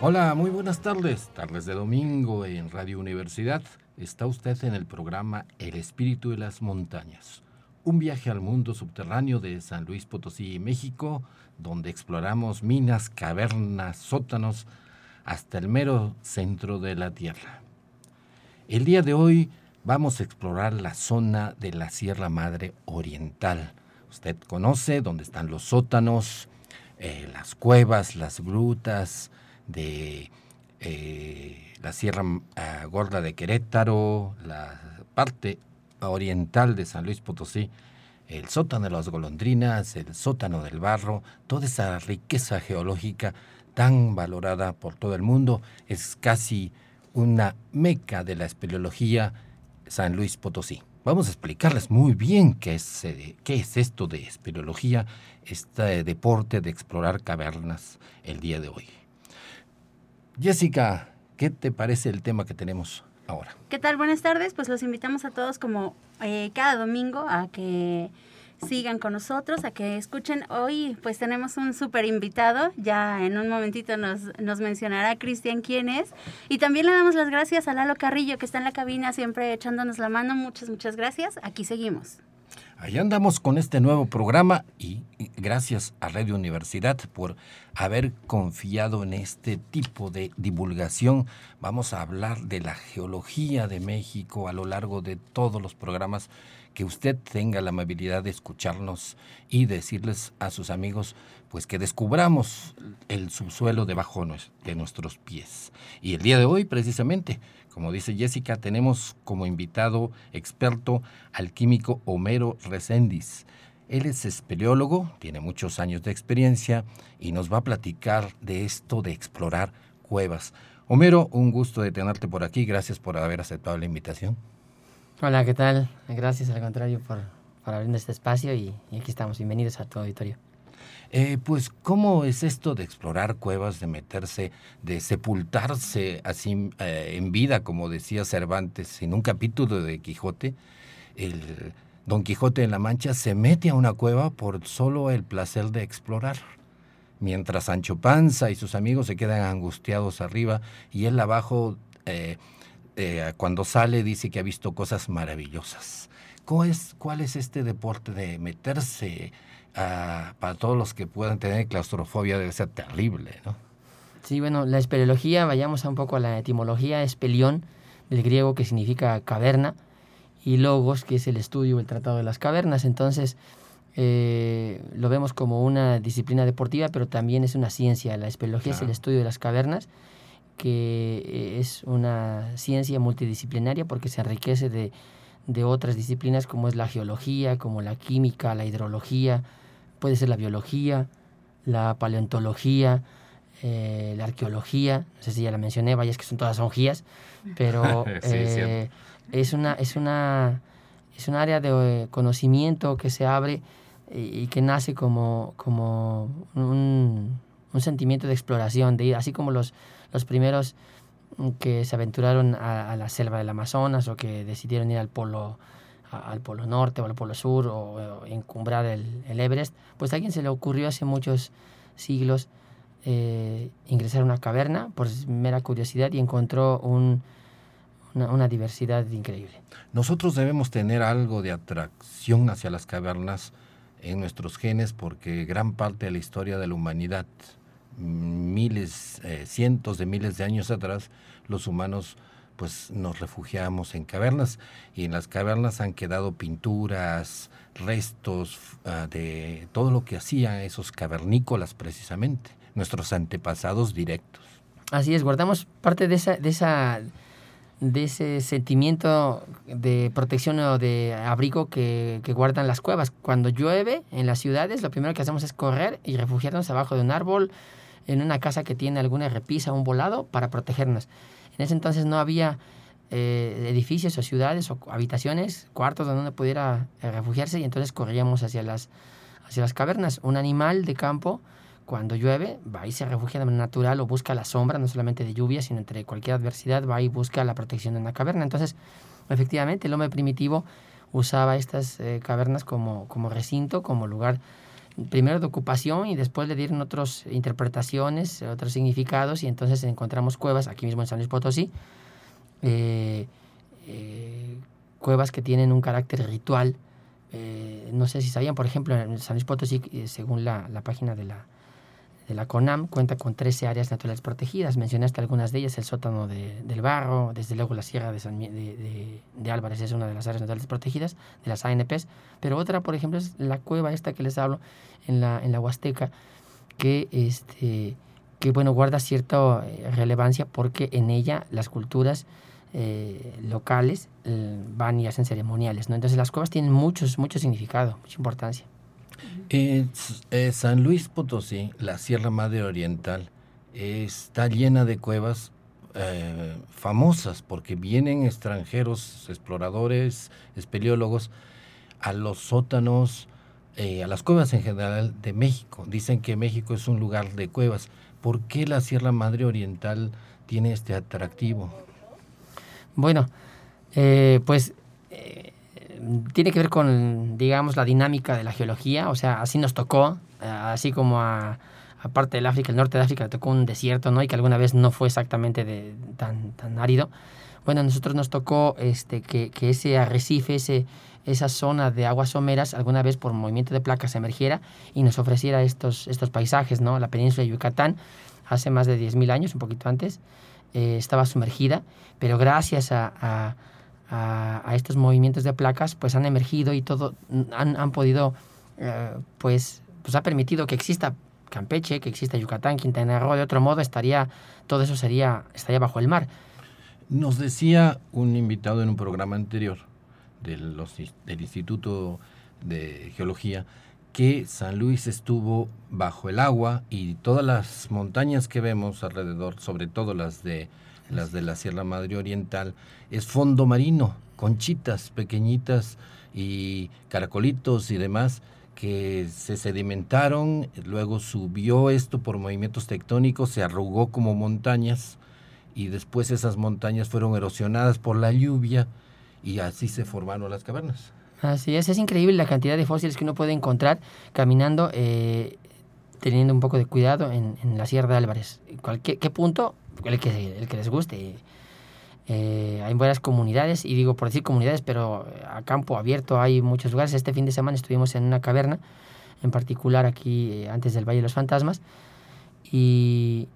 Hola, muy buenas tardes. Tardes de domingo en Radio Universidad. Está usted en el programa El Espíritu de las Montañas. Un viaje al mundo subterráneo de San Luis Potosí, México, donde exploramos minas, cavernas, sótanos, hasta el mero centro de la Tierra. El día de hoy vamos a explorar la zona de la Sierra Madre Oriental. Usted conoce dónde están los sótanos, eh, las cuevas, las grutas, de eh, la Sierra ah, Gorda de Querétaro, la parte oriental de San Luis Potosí, el sótano de las golondrinas, el sótano del barro, toda esa riqueza geológica tan valorada por todo el mundo, es casi una meca de la espeleología San Luis Potosí. Vamos a explicarles muy bien qué es, eh, qué es esto de espeleología, este deporte de explorar cavernas el día de hoy. Jessica, ¿qué te parece el tema que tenemos ahora? ¿Qué tal? Buenas tardes. Pues los invitamos a todos como eh, cada domingo a que sigan con nosotros, a que escuchen. Hoy pues tenemos un súper invitado, ya en un momentito nos, nos mencionará Cristian quién es. Y también le damos las gracias a Lalo Carrillo que está en la cabina siempre echándonos la mano. Muchas, muchas gracias. Aquí seguimos. Allá andamos con este nuevo programa y, gracias a Radio Universidad por haber confiado en este tipo de divulgación. Vamos a hablar de la geología de México a lo largo de todos los programas que usted tenga la amabilidad de escucharnos y decirles a sus amigos pues que descubramos el subsuelo debajo de nuestros pies. Y el día de hoy precisamente como dice Jessica, tenemos como invitado experto al químico Homero Reséndiz. Él es espeleólogo, tiene muchos años de experiencia y nos va a platicar de esto de explorar cuevas. Homero, un gusto de tenerte por aquí. Gracias por haber aceptado la invitación. Hola, ¿qué tal? Gracias al contrario por, por abrir este espacio y, y aquí estamos. Bienvenidos a tu auditorio. Eh, pues, ¿cómo es esto de explorar cuevas, de meterse, de sepultarse así eh, en vida, como decía Cervantes en un capítulo de Quijote? El Don Quijote en la Mancha se mete a una cueva por solo el placer de explorar, mientras Sancho Panza y sus amigos se quedan angustiados arriba y él abajo, eh, cuando sale, dice que ha visto cosas maravillosas. ¿Cuál es, ¿Cuál es este deporte de meterse para todos los que puedan tener claustrofobia debe ser terrible, ¿no? Sí, bueno, la espeleología, vayamos a un poco a la etimología, espelión, del griego que significa caverna, y logos, que es el estudio, el tratado de las cavernas. Entonces, eh, lo vemos como una disciplina deportiva, pero también es una ciencia. La espeleología es el estudio de las cavernas, que eh, es una ciencia multidisciplinaria porque se enriquece de, de otras disciplinas como es la geología, como la química, la hidrología, puede ser la biología, la paleontología, eh, la arqueología, no sé si ya la mencioné, vaya, es que son todas ongías, pero eh, es, una, es, una, es un área de eh, conocimiento que se abre y, que nace como, como un, un, sentimiento de exploración, de así como los, los primeros que se aventuraron a, la selva del Amazonas o que decidieron ir al polo al Polo Norte o al Polo Sur o, encumbrar el, Everest, pues a alguien se le ocurrió hace muchos siglos eh, ingresar a una caverna por mera curiosidad y encontró un, una, diversidad increíble. Nosotros debemos tener algo de atracción hacia las cavernas en nuestros genes porque gran parte de la historia de la humanidad, miles, eh, cientos de miles de años atrás, los humanos pues nos refugiamos en cavernas y en las cavernas han quedado pinturas, restos uh, de todo lo que hacían esos cavernícolas precisamente, nuestros antepasados directos. Así es, guardamos parte de esa, de esa de ese sentimiento de protección o de abrigo que, que, guardan las cuevas. Cuando llueve en las ciudades, lo primero que hacemos es correr y refugiarnos abajo de un árbol, en una casa que tiene alguna repisa, un volado, para protegernos. En ese entonces no había eh, edificios o ciudades o habitaciones, cuartos donde pudiera eh, refugiarse y entonces corríamos hacia las, hacia las cavernas. Un animal de campo, cuando llueve, va y se refugia de manera natural o busca la sombra, no solamente de lluvia, sino entre cualquier adversidad, va y busca la protección en la caverna. Entonces, efectivamente, el hombre primitivo usaba estas eh, cavernas como, como recinto, como lugar primero de ocupación y después le dieron otras interpretaciones, otros significados y entonces encontramos cuevas aquí mismo en San Luis Potosí, eh, eh, cuevas que tienen un carácter ritual. no sé si sabían, por ejemplo, en San Luis Potosí, según la, la página de la, de la CONAM cuenta con 13 áreas naturales protegidas. Mencionaste algunas de ellas, el sótano de, del Barro, desde luego la Sierra de, San, de, Álvarez es una de las áreas naturales protegidas, de las ANPs, pero otra, por ejemplo, es la cueva esta que les hablo en la, en la Huasteca, que, este, que bueno, guarda cierta eh, relevancia porque en ella las culturas eh, locales eh, van y hacen ceremoniales. ¿no? Entonces las cuevas tienen muchos, mucho significado, mucha importancia. Eh, San Luis Potosí, la Sierra Madre Oriental, está llena de cuevas eh, famosas porque vienen extranjeros, exploradores, espeleólogos, a los sótanos, eh, a las cuevas en general de México. Dicen que México es un lugar de cuevas. ¿Por qué la Sierra Madre Oriental tiene este atractivo? Bueno, pues tiene que ver con, digamos, la dinámica de la geología, o sea, así nos tocó, eh, así como a, parte del África, el norte de África, le tocó un desierto, ¿no? Y que alguna vez no fue exactamente tan, tan árido. Bueno, a nosotros nos tocó este, que, que ese arrecife, ese, esa zona de aguas someras, alguna vez por movimiento de placas emergiera y nos ofreciera estos, estos paisajes, ¿no? La península de Yucatán, hace más de 10.000 años, un poquito antes, eh, estaba sumergida, pero gracias a, estos movimientos de placas, pues han emergido y todo, han, han podido, eh, pues, pues ha permitido que exista Campeche, que exista Yucatán, Quintana Roo, de otro modo estaría, todo eso sería, estaría bajo el mar. Nos decía un invitado en un programa anterior del, los, del Instituto de Geología que San Luis estuvo bajo el agua y todas las montañas que vemos alrededor, sobre todo las de las de la Sierra Madre Oriental, es fondo marino, conchitas pequeñitas y caracolitos y demás que se sedimentaron, luego subió esto por movimientos tectónicos, se arrugó como montañas y después esas montañas fueron erosionadas por la lluvia y así se formaron las cavernas. Así es, es increíble la cantidad de fósiles que uno puede encontrar caminando, eh, teniendo un poco de cuidado en, la Sierra de Álvarez. Cualquier, ¿Qué punto? El que, el que les guste. Eh, hay buenas comunidades, y digo por decir comunidades, pero a campo abierto hay muchos lugares. Este fin de semana estuvimos en una caverna, en particular aquí eh, antes del Valle de los Fantasmas, y,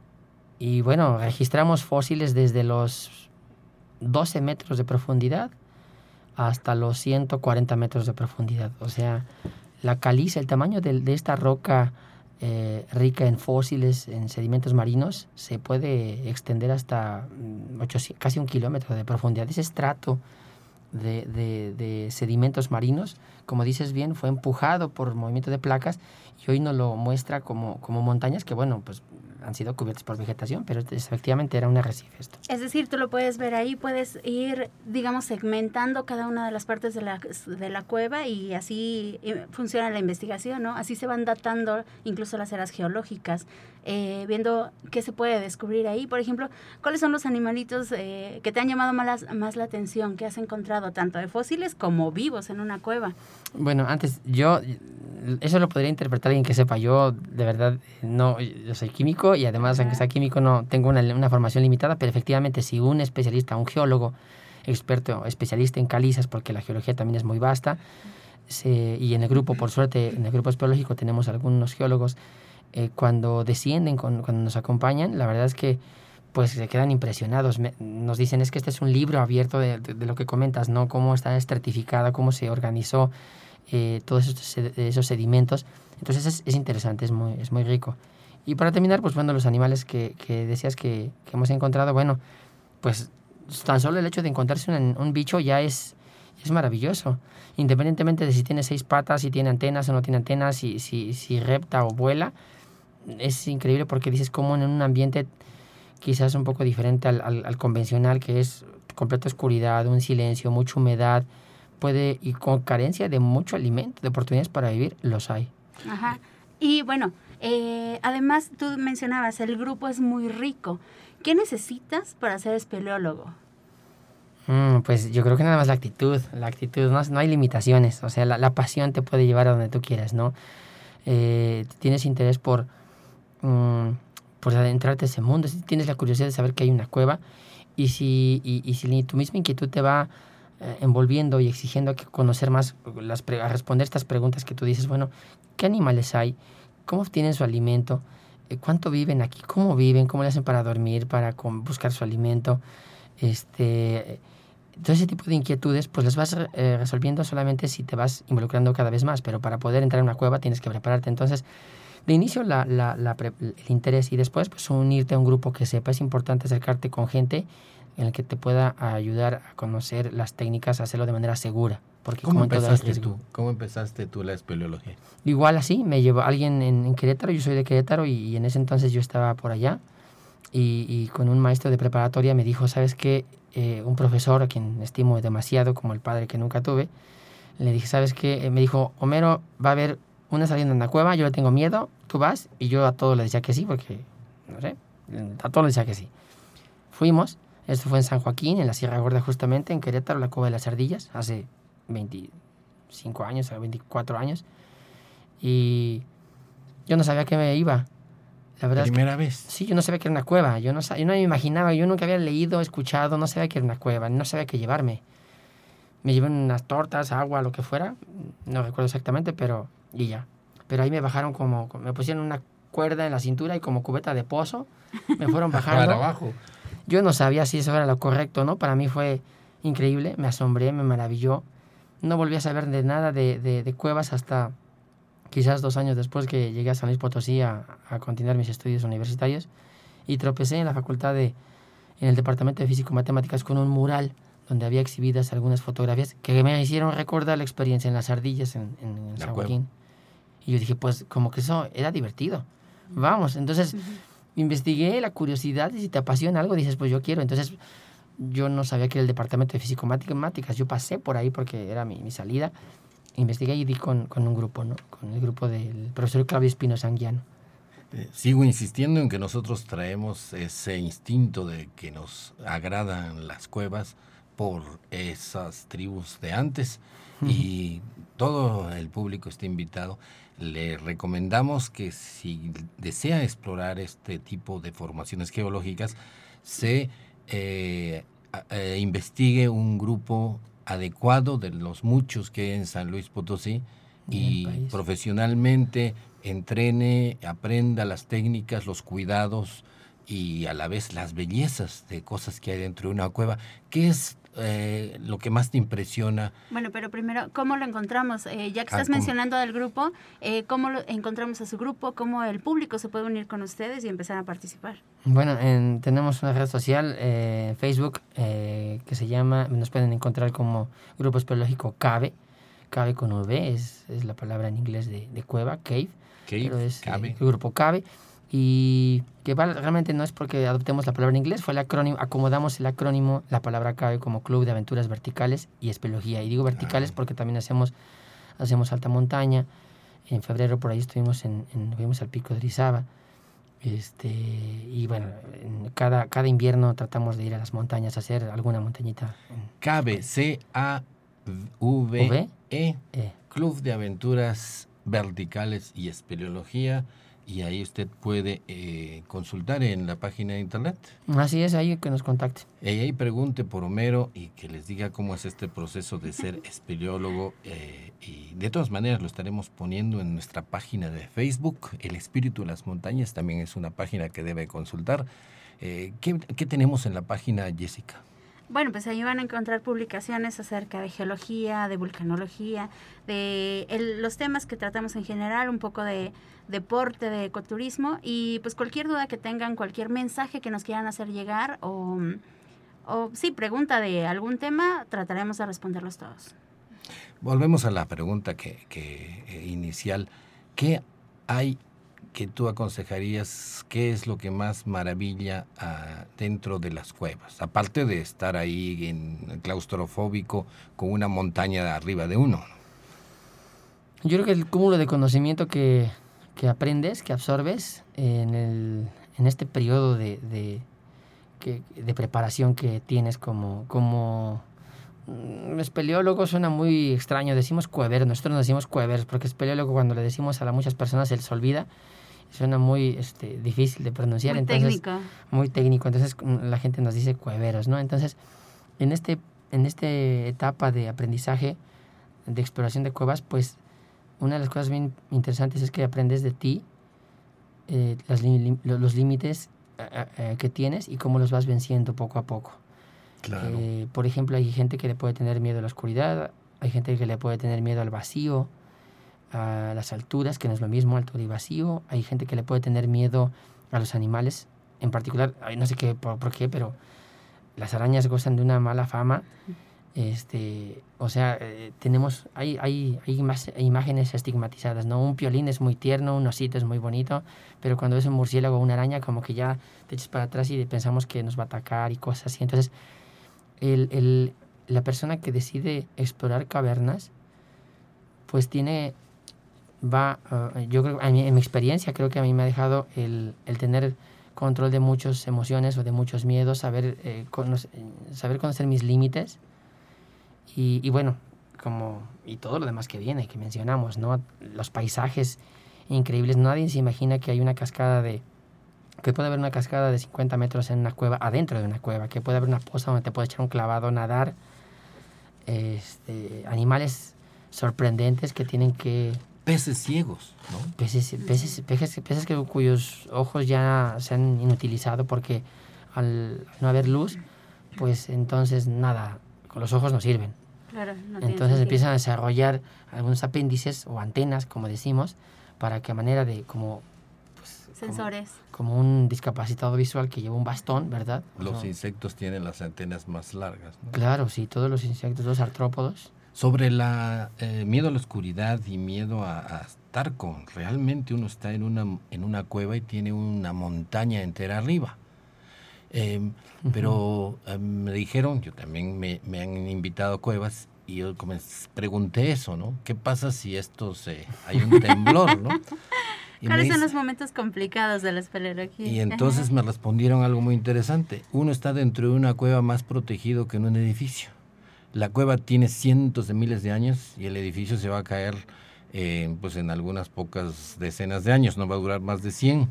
y bueno, registramos fósiles desde los 12 metros de profundidad hasta los 140 metros de profundidad. O sea, la caliza, el tamaño de, de esta roca eh, rica en fósiles, en sedimentos marinos, se puede extender hasta mm, casi un kilómetro de profundidad. Ese estrato de, sedimentos marinos, como dices bien, fue empujado por movimiento de placas y hoy nos lo muestra como, como montañas que, bueno, pues han sido cubiertas por vegetación, pero efectivamente era un arrecife esto. Es decir, tú lo puedes ver ahí, puedes ir, digamos, segmentando cada una de las partes de la, de la cueva y así eh, funciona la investigación, ¿no? Así se van datando incluso las eras geológicas, eh, viendo qué se puede descubrir ahí. Por ejemplo, ¿cuáles son los animalitos eh, que te han llamado más, más la atención, que has encontrado tanto de fósiles como vivos en una cueva? Bueno, antes yo eso lo podría interpretar alguien que sepa. Yo, de verdad, no, yo soy químico y además, aunque sea químico, no tengo una, una, formación limitada, pero efectivamente, si un especialista, un geólogo, experto, especialista en calizas, porque la geología también es muy vasta, y en el grupo, por suerte, en el grupo espeleológico tenemos algunos geólogos, eh, cuando descienden, con, cuando nos acompañan, la verdad es que pues se quedan impresionados. nos dicen, es que este es un libro abierto de, de, lo que comentas, ¿no? Cómo está estratificada, cómo se organizó eh, todos esos, sedimentos. Entonces es, es, interesante, es muy, es muy rico. Y para terminar, pues bueno, los animales que, que decías que, que, hemos encontrado, bueno, pues tan solo el hecho de encontrarse un, un bicho ya es, es maravilloso. Independientemente de si tiene seis patas, si tiene antenas o no tiene antenas, si, si, si repta o vuela, es increíble porque dices como en un ambiente quizás un poco diferente al, al, convencional, que es completa oscuridad, un silencio, mucha humedad, puede, y con carencia de mucho alimento, de oportunidades para vivir, los hay. Ajá. Y bueno, eh, además tú mencionabas, el grupo es muy rico. ¿Qué necesitas para ser espeleólogo? Mm, pues yo creo que nada más la actitud, la actitud, no, no hay limitaciones, o sea, la, la, pasión te puede llevar a donde tú quieras, ¿no? Eh, tienes interés por, mm, por adentrarte a ese mundo, si tienes la curiosidad de saber que hay una cueva y si, y, y si tu misma inquietud te va eh, envolviendo y exigiendo que conocer más, las responder estas preguntas que tú dices, bueno, ¿qué animales hay? ¿Cómo obtienen su alimento? Eh, ¿Cuánto viven aquí? ¿Cómo viven? ¿Cómo le hacen para dormir, para buscar su alimento? Este, todo ese tipo de inquietudes, pues las vas eh, resolviendo solamente si te vas involucrando cada vez más, pero para poder entrar en una cueva tienes que prepararte. Entonces, de inicio la, la, la, el interés y después pues unirte a un grupo que sepa. Es importante acercarte con gente en el que te pueda ayudar a conocer las técnicas, a hacerlo de manera segura. Porque ¿Cómo empezaste tú? ¿Cómo empezaste tú la espeleología? Igual así, me llevó alguien en, en Querétaro, yo soy de Querétaro y, y, en ese entonces yo estaba por allá y, y con un maestro de preparatoria me dijo, ¿sabes qué? Eh, un profesor a quien estimo demasiado como el padre que nunca tuve, le dije, ¿sabes qué? me dijo, Homero, va a haber una saliendo en la cueva, yo le tengo miedo, tú vas, y yo a todo le decía que sí, porque, no sé, a todo le decía que sí. Fuimos, esto fue en San Joaquín, en la Sierra Gorda justamente, en Querétaro, la Cueva de las Ardillas, hace 25 años, 24 años, y yo no sabía que me iba. La verdad ¿Primera es que, vez? Sí, yo no sabía que era una cueva, yo no, yo no me imaginaba, yo nunca había leído, escuchado, no sabía que era una cueva, no sabía qué llevarme. Me llevé unas tortas, agua, lo que fuera, no recuerdo exactamente, pero y ya. Pero ahí me bajaron como, me pusieron una cuerda en la cintura y como cubeta de pozo, me fueron bajando. Para abajo. Yo no sabía si eso era lo correcto, ¿no? Para mí fue increíble, me asombré, me maravilló. No volví a saber de nada de, de, de cuevas hasta quizás dos años después que llegué a San Luis Potosí a, a, continuar mis estudios universitarios y tropecé en la facultad de, en el departamento de físico-matemáticas con un mural donde había exhibidas algunas fotografías que me hicieron recordar la experiencia en las ardillas en, en, en San Joaquín. Y yo dije, pues como que eso era divertido. Vamos, entonces... Uh -huh investigué la curiosidad y si te apasiona algo dices pues yo quiero. Entonces yo no sabía que era el departamento de físico matemáticas. Yo pasé por ahí porque era mi, mi salida. Investigué y di con, con, un grupo no con el grupo del profesor Claudio Espino Sanguiano. Eh, sigo insistiendo en que nosotros traemos ese instinto de que nos agradan las cuevas por esas tribus de antes. Uh -huh. y todo el público está invitado le recomendamos que si desea explorar este tipo de formaciones geológicas, se eh, eh, investigue un grupo adecuado de los muchos que hay en San Luis Potosí y profesionalmente entrene, aprenda las técnicas, los cuidados y a la vez las bellezas de cosas que hay dentro de una cueva. ¿Qué es eh, lo que más te impresiona? Bueno, pero primero, ¿cómo lo encontramos? Eh, ya que estás ah, mencionando al grupo, eh, ¿cómo lo encontramos a su grupo? ¿Cómo el público se puede unir con ustedes y empezar a participar? Bueno, en, tenemos una red social, eh, Facebook, eh, que se llama, nos pueden encontrar como Grupo Espeleológico CABE, CABE con V, es, es la palabra en inglés de, de cueva, cave, cave pero es cabe. el grupo CABE y que realmente no es porque adoptemos la palabra en inglés, fue el acrónimo, acomodamos el acrónimo, la palabra CABE como Club de Aventuras Verticales y Espelogía. Y digo verticales ah. porque también hacemos, hacemos alta montaña. En febrero por ahí estuvimos en, en fuimos al pico de Rizaba. Este, y bueno, en cada, cada invierno tratamos de ir a las montañas a hacer alguna montañita. CABE, C-A-V-E, -E, Club de Aventuras Verticales y Espeleología y ahí usted puede eh, consultar en la página de internet. Así es, ahí que nos contacte. Y ahí pregunte por Homero y que les diga cómo es este proceso de ser espeleólogo. Eh, y de todas maneras lo estaremos poniendo en nuestra página de Facebook. El Espíritu de las Montañas también es una página que debe consultar. Eh, ¿qué, ¿Qué tenemos en la página, Jessica? Bueno, pues ahí van a encontrar publicaciones acerca de geología, de vulcanología, de los temas que tratamos en general, un poco de deporte, de ecoturismo y pues cualquier duda que tengan, cualquier mensaje que nos quieran hacer llegar o, o sí, pregunta de algún tema, trataremos de responderlos todos. Volvemos a la pregunta que, que eh, inicial. ¿Qué hay que tú aconsejarías, qué es lo que más maravilla ah, dentro de las cuevas? Aparte de estar ahí en claustrofóbico con una montaña de arriba de uno. Yo creo que el cúmulo de conocimiento que, que aprendes, que absorbes en, el, en este periodo de, de, de preparación que tienes como, como mm, espeleólogo suena muy extraño, decimos cueveros, nosotros nos decimos cueveros, porque espeleólogo cuando le decimos a muchas personas se les olvida, suena muy este, difícil de pronunciar, Muy entonces técnico. muy técnico, entonces mm, la gente nos dice cueveros, ¿no? Entonces, en este en esta etapa de aprendizaje de exploración de cuevas, pues una de las cosas bien interesantes es que aprendes de ti, eh, las los límites eh, eh, que tienes y cómo los vas venciendo poco a poco. Claro. Eh, por ejemplo, hay gente que le puede tener miedo a la oscuridad, hay gente que le puede tener miedo al vacío, a las alturas, que no es lo mismo, altura y vacío. Hay gente que le puede tener miedo a los animales, en particular, no sé qué, por, por qué, pero las arañas gozan de una mala fama. Este, o sea, eh, tenemos, hay, hay, hay imas- imágenes estigmatizadas, ¿no? Un piolín es muy tierno, un osito es muy bonito, pero cuando ves un murciélago o una araña, como que ya te echas para atrás y pensamos que nos va a atacar y cosas así. Entonces, el, el- la persona que decide explorar cavernas, pues tiene, va, ah, yo creo, a mí- en mi experiencia creo que a mí me ha dejado el, el tener control de muchas emociones o de muchos miedos, saber, eh, conocer, saber conocer mis límites. Y, y bueno, como, y todo lo demás que viene, que mencionamos, ¿no? Los paisajes increíbles, nadie se imagina que hay una cascada de, que puede haber una cascada de 50 metros en una cueva, adentro de una cueva, que puede haber una poza donde te puedes echar un clavado, nadar, este, animales sorprendentes que tienen que Peces ciegos, ¿no? peces, peces, peces, peces que, cuyos ojos ya se han inutilizado porque al no haber luz, pues entonces nada, con los ojos no sirven. Claro, no Entonces empiezan a desarrollar algunos apéndices o antenas, como decimos, para que a manera de como, pues, como- Sensores. como, un discapacitado visual que lleva un bastón, ¿verdad? Los No. insectos tienen las antenas más largas. ¿no? Claro, sí, todos los insectos, los artrópodos. Sobre la eh, miedo a la oscuridad y miedo a, a estar con, realmente uno está en una, en una cueva y tiene una montaña entera arriba. Em, Pero em, me dijeron, yo también me, me han invitado a cuevas y yo pregunté eso, ¿no? ¿Qué pasa si esto se, hay un temblor, ¿no? Y me ¿Cuáles son los momentos complicados de la espeleología? y entonces me respondieron algo muy interesante. Uno está dentro de una cueva más protegido que en un edificio. La cueva tiene cientos de miles de años y el edificio se va a caer eh, pues en algunas pocas decenas de años, no va a durar más de 100.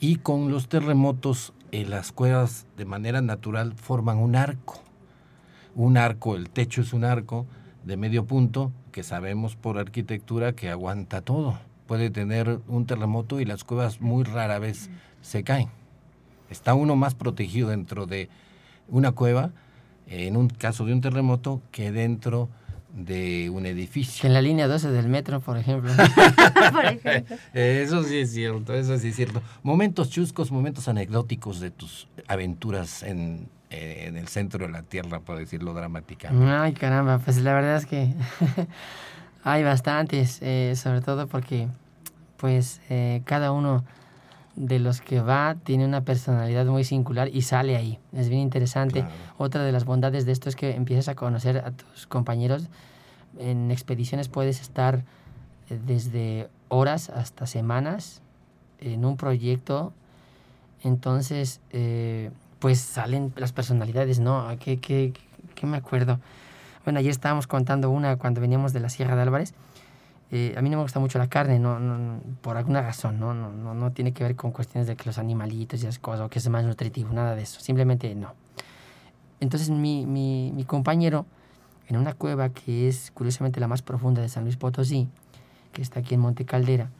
Y con los terremotos, eh, las cuevas de manera natural forman un arco. Un arco, el techo es un arco de medio punto que sabemos por arquitectura que aguanta todo. Puede tener un terremoto y las cuevas muy rara vez se caen. Está uno más protegido dentro de una cueva, en un caso de un terremoto, que dentro de un Que edificio. en la línea 12 del metro, por ejemplo. Por ejemplo. Eso sí es cierto, eso sí es cierto. Momentos chuscos, momentos anecdóticos de tus aventuras en, eh, en el centro de la Tierra, por decirlo dramáticamente. Ay, caramba, pues la verdad es que hay bastantes, eh, sobre todo porque pues eh, cada uno de los que va tiene una personalidad muy singular y sale ahí. Es bien interesante. Claro. Otra de las bondades de esto es que empiezas a conocer a tus compañeros. En expediciones puedes estar eh, desde horas hasta semanas en un proyecto. Entonces, eh, pues salen las personalidades, ¿no? ¿Qué, qué, qué me acuerdo? Bueno, ayer estábamos contando una cuando veníamos de la Sierra de Álvarez. Eh, a mí no me gusta mucho la carne, no, no, por alguna razón, ¿no? No, no, no tiene que ver con cuestiones de que los animalitos y esas cosas, o que es más nutritivo, nada de eso, simplemente no. Entonces mi, mi, mi compañero, en una cueva que es curiosamente la más profunda de San Luis Potosí, que está aquí en Monte Caldera,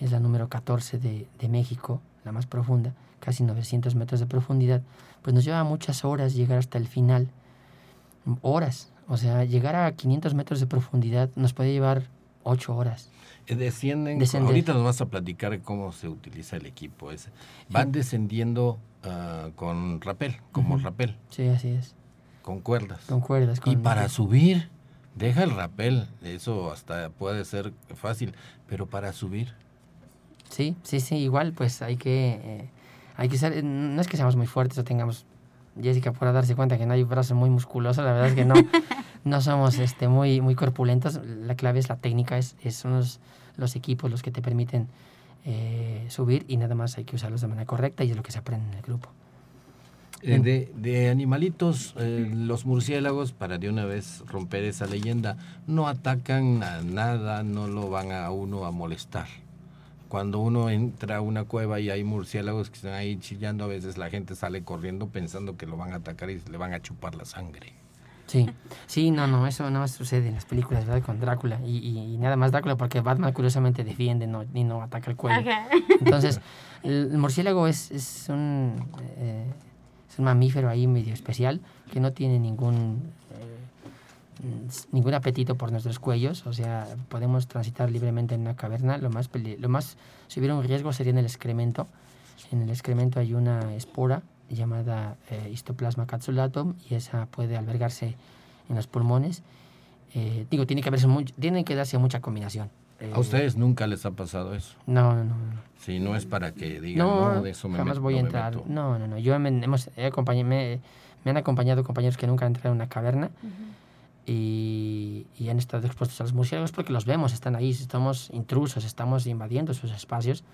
es la número 14 de, de México, la más profunda, casi 900 metros de profundidad, pues nos lleva muchas horas llegar hasta el final, horas, o sea, llegar a 500 metros de profundidad nos puede llevar 8 horas. Eh, Descienden, Descender. ahorita nos vas a platicar cómo se utiliza el equipo ese. Van descendiendo ah, con rapel, como rapel, Sí, así es, con cuerdas. con cuerdas. Y con- para subir, deja el rapel, eso hasta puede ser fácil, pero para subir, Sí, sí, sí, igual pues hay que, eh, hay que ser, no es que seamos muy fuertes o tengamos, Jessica pueda darse cuenta que no hay brazos muy musculosos, la verdad es que no, no somos este, muy, muy corpulentos, la clave es la técnica, es, es son los, los equipos los que te permiten eh, subir y nada más hay que usarlos de manera correcta y es lo que se aprende en el grupo. Eh, de, de, animalitos, eh, los murciélagos, para de una vez romper esa leyenda, no atacan a nada, no lo van a uno a molestar. Cuando uno entra a una cueva y hay murciélagos que están ahí chillando, a veces la gente sale corriendo pensando que lo van a atacar y le van a chupar la sangre. Sí, sí, no, no, eso no sucede en las películas, ¿verdad? Con Drácula y, y, nada más Drácula porque Batman curiosamente defiende no, y no ataca el cuello. Okay. Entonces, el, murciélago es, es un... Eh, es un mamífero ahí medio especial que no tiene ningún ningún apetito por nuestros cuellos, o sea, podemos transitar libremente en una caverna. Lo más, lo más si hubiera un riesgo sería en el excremento. En el excremento hay una espora llamada eh, Histoplasma capsulatum y esa puede albergarse en los pulmones. Eh, digo, tiene que, haberse tiene que darse mucha combinación. ¿A ustedes nunca les ha pasado eso? No, no, no. Si no es para que digan, no, de eso me jamás voy a entrar. No, no, no. Yo me, hemos, he me, me, han acompañado compañeros que nunca han entrado en una caverna y, y, han estado expuestos a los murciélagos porque los vemos, están ahí, estamos intrusos, estamos invadiendo sus espacios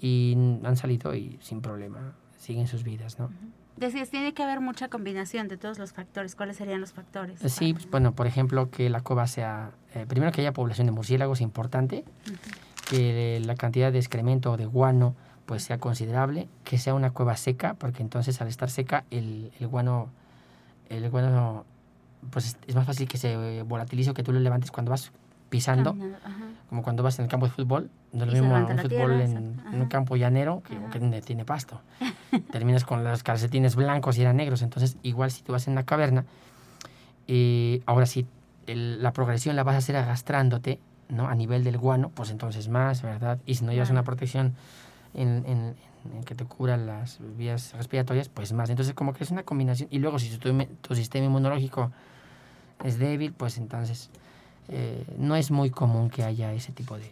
y han salido y sin problema siguen sus vidas, ¿no? Decías, tiene que haber mucha combinación de todos los factores. ¿Cuáles serían los factores? Sí, pues, bueno, por ejemplo, que la cueva sea, eh, primero que haya población de murciélagos importante, que la cantidad de excremento o de guano pues sea considerable, que sea una cueva seca, porque entonces al estar seca el, el guano, el guano pues es, más fácil que se volatilice o que tú lo levantes cuando vas pisando, como cuando vas en el campo de fútbol, no es lo mismo un fútbol en, un campo llanero que, que tiene pasto. Terminas con los calcetines blancos y eran negros, entonces igual si tú vas en una caverna, eh, ahora si la progresión la vas a hacer agastrándote, ¿no? A nivel del guano, pues entonces más, ¿verdad? Y si no llevas una protección en, en, en, que te cubra las vías respiratorias, pues más. Entonces como que es una combinación. Y luego si tu, tu sistema inmunológico es débil, pues entonces eh, no es muy común que haya ese tipo de...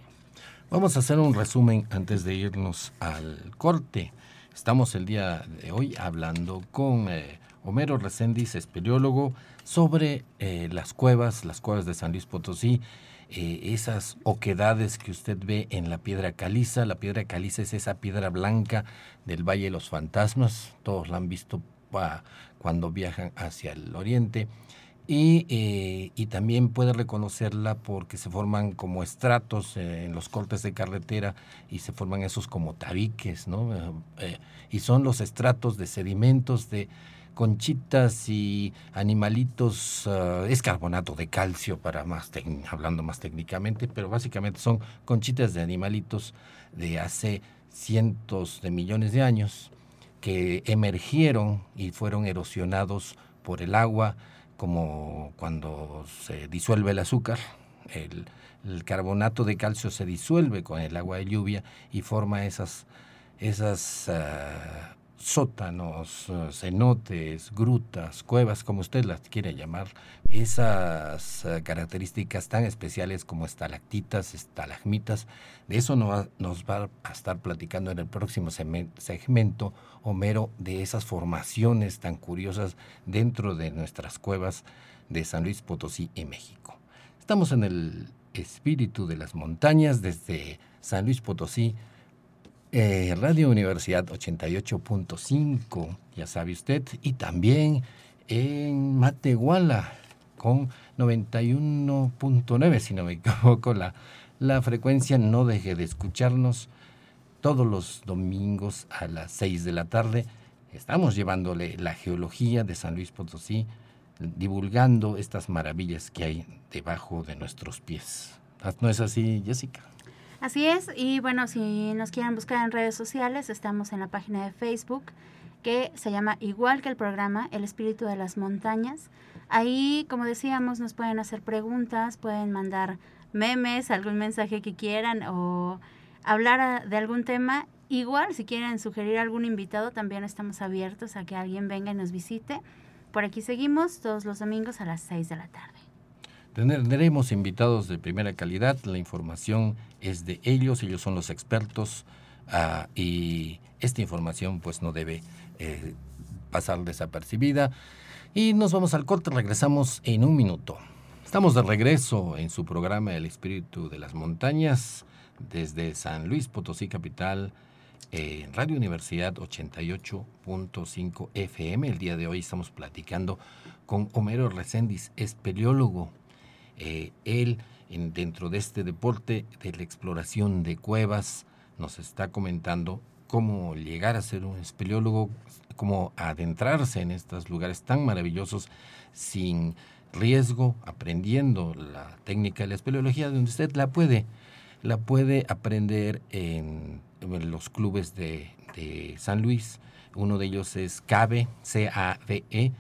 Vamos a hacer un resumen antes de irnos al corte. Estamos el día de hoy hablando con eh, Homero Reséndiz, espeleólogo, sobre eh, las cuevas, las cuevas de San Luis Potosí, esas oquedades que usted ve en la piedra caliza. La piedra caliza es esa piedra blanca del Valle de los Fantasmas. Todos la han visto cuando viajan hacia el oriente. Y, eh, y, también puede reconocerla porque se forman como estratos eh, en los cortes de carretera y se forman esos como tabiques, ¿no? Eh, y son los estratos de sedimentos de conchitas y animalitos, uh, es carbonato de calcio para más hablando más técnicamente, pero básicamente son conchitas de animalitos de hace cientos de millones de años que emergieron y fueron erosionados por el agua, como cuando se disuelve el azúcar, el, carbonato de calcio se disuelve con el agua de lluvia y forma esas, esas ah, sótanos, ah, cenotes, grutas, cuevas, como usted las quiere llamar, esas ah, características tan especiales como estalactitas, estalagmitas. De eso nos va a estar platicando en el próximo segmento Homero de esas formaciones tan curiosas dentro de nuestras cuevas de San Luis Potosí y México. Estamos en el espíritu de las montañas desde San Luis Potosí, eh, Radio Universidad 88.5, ya sabe usted, y también en Matehuala con 91.9, si no me equivoco, la, la frecuencia. No deje de escucharnos todos los domingos a las 6 de la tarde. Estamos llevándole la geología de San Luis Potosí, divulgando estas maravillas que hay debajo de nuestros pies. ¿No es así, Jessica? Así es, y bueno, si nos quieren buscar en redes sociales, estamos en la página de Facebook que se llama igual que el programa El Espíritu de las Montañas. Ahí, como decíamos, nos pueden hacer preguntas, pueden mandar memes, algún mensaje que quieran o hablar de algún tema. Igual, si quieren sugerir algún invitado, también estamos abiertos a que alguien venga y nos visite. Por aquí seguimos todos los domingos a las 6 de la tarde. Tendremos invitados de primera calidad, la información es de ellos, ellos son los expertos ah, y esta información pues no debe eh, pasar desapercibida. Y nos vamos al corte, regresamos en un minuto. Estamos de regreso en su programa El Espíritu de las Montañas desde San Luis Potosí Capital en Radio Universidad 88.5 FM. El día de hoy estamos platicando con Homero Reséndiz, espeleólogo. Eh, él, en, dentro de este deporte de la exploración de cuevas, nos está comentando cómo llegar a ser un espeleólogo, cómo adentrarse en estos lugares tan maravillosos sin riesgo, aprendiendo la técnica de la espeleología, donde usted la puede, la puede aprender en, los clubes de, de, San Luis. Uno de ellos es CAVE, C-A-V-E.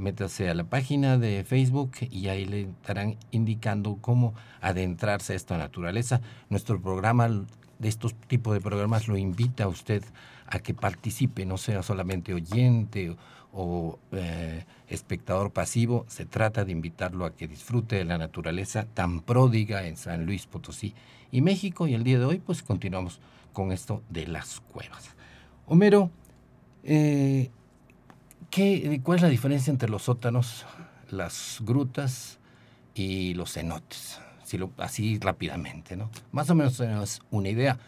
Métase a la página de Facebook y ahí le estarán indicando cómo adentrarse a esta naturaleza. Nuestro programa de estos tipos de programas lo invita a usted a que participe, no sea solamente oyente o eh, espectador pasivo, se trata de invitarlo a que disfrute de la naturaleza tan pródiga en San Luis Potosí y México y el día de hoy pues continuamos con esto de las cuevas. Homero, eh, ¿qué, ¿cuál es la diferencia entre los sótanos, las grutas y los cenotes? así rápidamente, ¿no? Más o menos tenemos una idea,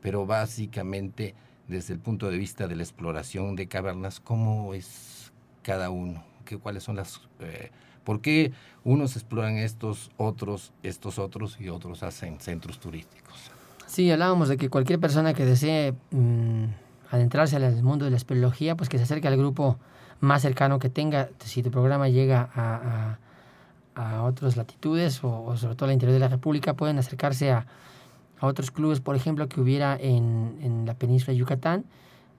pero básicamente desde el punto de vista de la exploración de cavernas, ¿cómo es cada uno? ¿Qué, ¿Cuáles son las... Eh, ¿Por qué unos exploran estos, otros, estos otros y otros hacen centros turísticos? Sí, hablábamos de que cualquier persona que desee mm, adentrarse al mundo de la espeleología, pues que se acerque al grupo más cercano que tenga. Si tu programa llega a a otras latitudes o, sobre todo al interior de la República pueden acercarse a, a otros clubes, por ejemplo, que hubiera en, en, la península de Yucatán.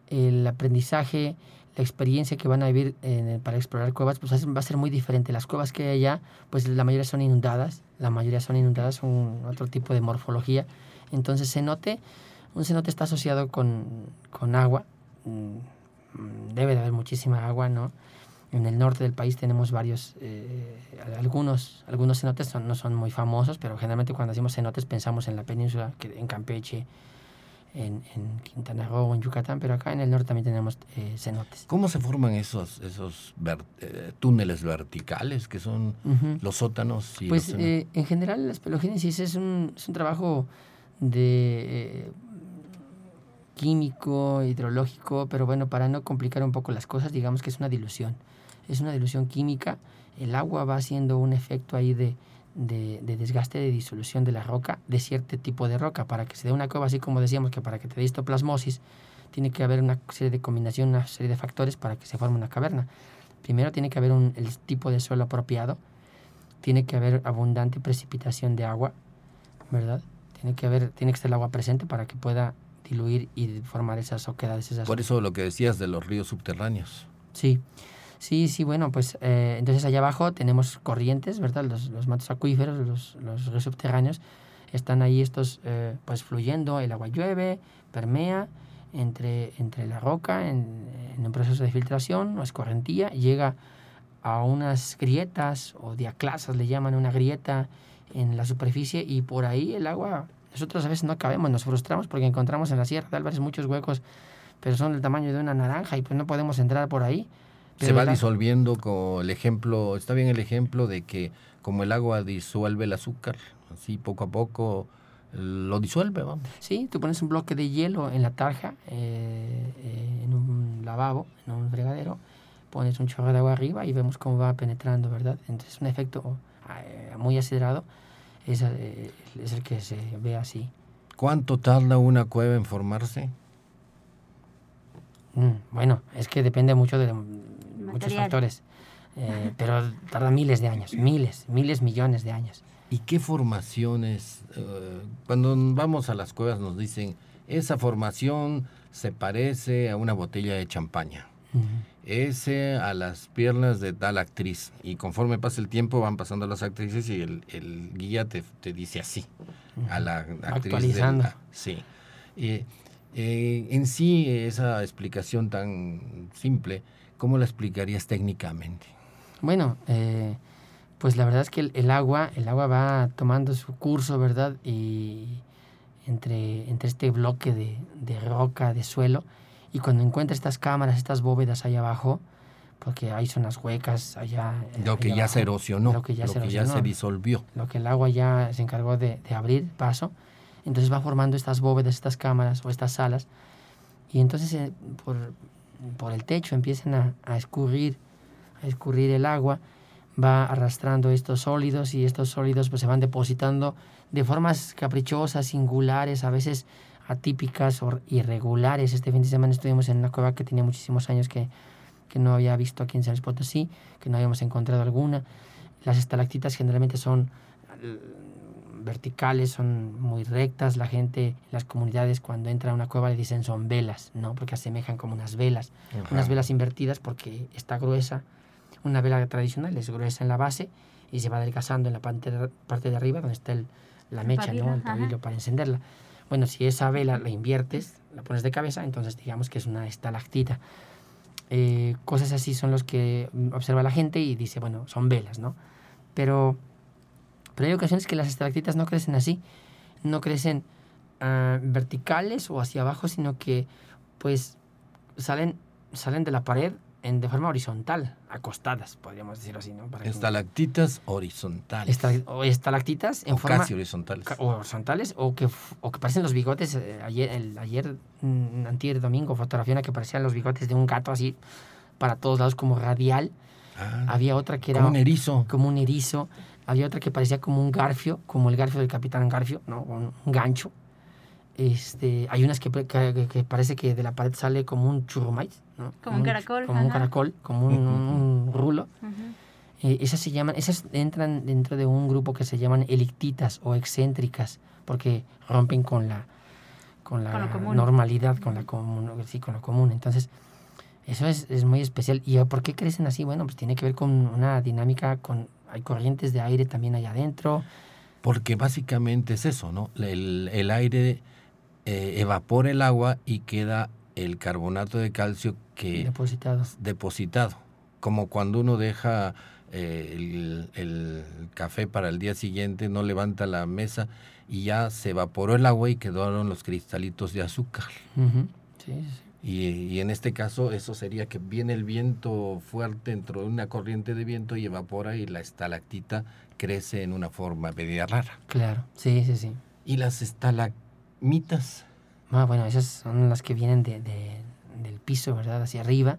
El aprendizaje, la experiencia que van a vivir para explorar cuevas, pues va a ser muy diferente. Las cuevas que hay allá, pues la mayoría son inundadas, la mayoría son inundadas, son otro tipo de morfología. Entonces, cenote, un cenote está asociado con, con agua, mm, debe de haber muchísima agua, ¿no? En el norte del país tenemos varios, eh, algunos, algunos cenotes no son muy famosos, pero generalmente cuando decimos cenotes pensamos en la península, que, en Campeche, en, en, Quintana Roo en Yucatán, pero acá en el norte también tenemos eh, cenotes. ¿Cómo se forman esos, esos eh, túneles verticales que son los sótanos? Y pues en general la espelogénesis es un, es un trabajo de químico, hidrológico, pero bueno, para no complicar un poco las cosas, digamos que es una dilución es una dilución química, el agua va haciendo un efecto ahí de, de, desgaste, de disolución de la roca, de cierto tipo de roca, para que se dé una cueva, así como decíamos que para que te dé histoplasmosis, tiene que haber una serie de combinación, una serie de factores para que se forme una caverna. Primero tiene que haber un, el tipo de suelo apropiado, tiene que haber abundante precipitación de agua, ¿verdad? Tiene que haber, tiene que estar el agua presente para que pueda diluir y formar esas oquedades. Esas Por eso lo que decías de los ríos subterráneos. Sí. Sí, sí, bueno, pues eh, entonces allá abajo tenemos corrientes, ¿verdad? Los, los matos acuíferos, los, los, ríos subterráneos, están ahí estos eh, pues fluyendo, el agua llueve, permea entre, entre la roca en, en, un proceso de filtración o escorrentía, llega a unas grietas o diaclasas, le llaman una grieta en la superficie y por ahí el agua, nosotros a veces no cabemos, nos frustramos porque encontramos en la Sierra de Álvarez muchos huecos, pero son del tamaño de una naranja y pues no podemos entrar por ahí se va disolviendo con el ejemplo, está bien el ejemplo de que como el agua disuelve el azúcar, así poco a poco lo disuelve, vamos. Sí, tú pones un bloque de hielo en la tarja, eh, eh, en un lavabo, en un fregadero, pones un chorro de agua arriba y vemos cómo va penetrando, ¿verdad? Entonces un efecto eh, muy acelerado es, es el que se ve así. ¿Cuánto tarda una cueva en formarse? Mm, bueno, es que depende mucho de, muchos factores. Eh, pero tarda miles de años, miles, miles, millones de años. ¿Y qué formaciones? Eh, cuando vamos a las cuevas nos dicen, esa formación se parece a una botella de champaña. Ese a las piernas de tal actriz. Y conforme pasa el tiempo van pasando las actrices y el, guía te, dice así. A la actriz. Actualizando. sí. Eh, en sí, esa explicación tan simple ¿Cómo la explicarías técnicamente? Bueno, eh, pues la verdad es que el, agua, el agua va tomando su curso, ¿verdad? Y entre, entre este bloque de, de roca, de suelo, y cuando encuentra estas cámaras, estas bóvedas ahí abajo, porque hay zonas huecas allá. Lo que ya se erosionó, lo que ya, se, ya se disolvió. Lo que el agua ya se encargó de, de, abrir paso. Entonces va formando estas bóvedas, estas cámaras o estas salas. Y entonces eh, por, por, el techo empiezan a, a, escurrir, a escurrir el agua, va arrastrando estos sólidos y estos sólidos pues se van depositando de formas caprichosas, singulares, a veces atípicas o irregulares. Este fin de semana estuvimos en una cueva que tenía muchísimos años que que no había visto aquí en San Luis Potosí, que no habíamos encontrado alguna. Las estalactitas generalmente son eh, verticales, son muy rectas. La gente, las comunidades, cuando entra a una cueva le dicen son velas, ¿no? Porque asemejan como unas velas. Unas velas invertidas porque está gruesa. Una vela tradicional es gruesa en la base y se va adelgazando en la parte de, parte de arriba donde está el, la mecha, ¿no? El tabillo para encenderla. Bueno, si esa vela la inviertes, la pones de cabeza, entonces digamos que es una estalactita. Eh, cosas así son los que observa la gente y dice, bueno, son velas, ¿no? Pero, pero hay ocasiones que las estalactitas no crecen así, no crecen uh, verticales o hacia abajo, sino que pues salen, salen de la pared en, de forma horizontal, acostadas, podríamos decirlo así, ¿no? Para Estalactitas que... horizontales. o estalactitas en o forma... casi horizontales. O horizontales, o que, o que parecen los bigotes. Eh, ayer, el, ayer mm, antier domingo, fotografía una que parecían los bigotes de un gato así, para todos lados, como radial. Ah, Había otra que era... Como un erizo. Como un erizo. Había otra que parecía como un garfio, como el garfio del Capitán Garfio, ¿no? Un, un gancho. Este, hay unas que, que, que, parece que de la pared sale como un churrumais, ¿no? Como un caracol. Como un caracol, como un, un rulo. Uh -huh. eh, esas se llaman, esas entran dentro de un grupo que se llaman elictitas o excéntricas, porque rompen con la, con la con normalidad, con, la común, sí, con lo común. Entonces, eso es, es muy especial. ¿Y por qué crecen así? Bueno, pues tiene que ver con una dinámica, con hay corrientes de aire también allá adentro. Porque básicamente es eso, ¿no? El, el aire eh, evapora el agua y queda el carbonato de calcio que depositado. depositado como cuando uno deja eh, el, el, café para el día siguiente no levanta la mesa y ya se evaporó el agua y quedaron los cristalitos de azúcar uh -huh. sí, sí. Y, y, en este caso eso sería que viene el viento fuerte dentro de una corriente de viento y evapora y la estalactita crece en una forma media rara claro sí sí sí y las estalactitas mitas. Ah, bueno, esas son las que vienen de, de, del piso, ¿verdad? Hacia arriba.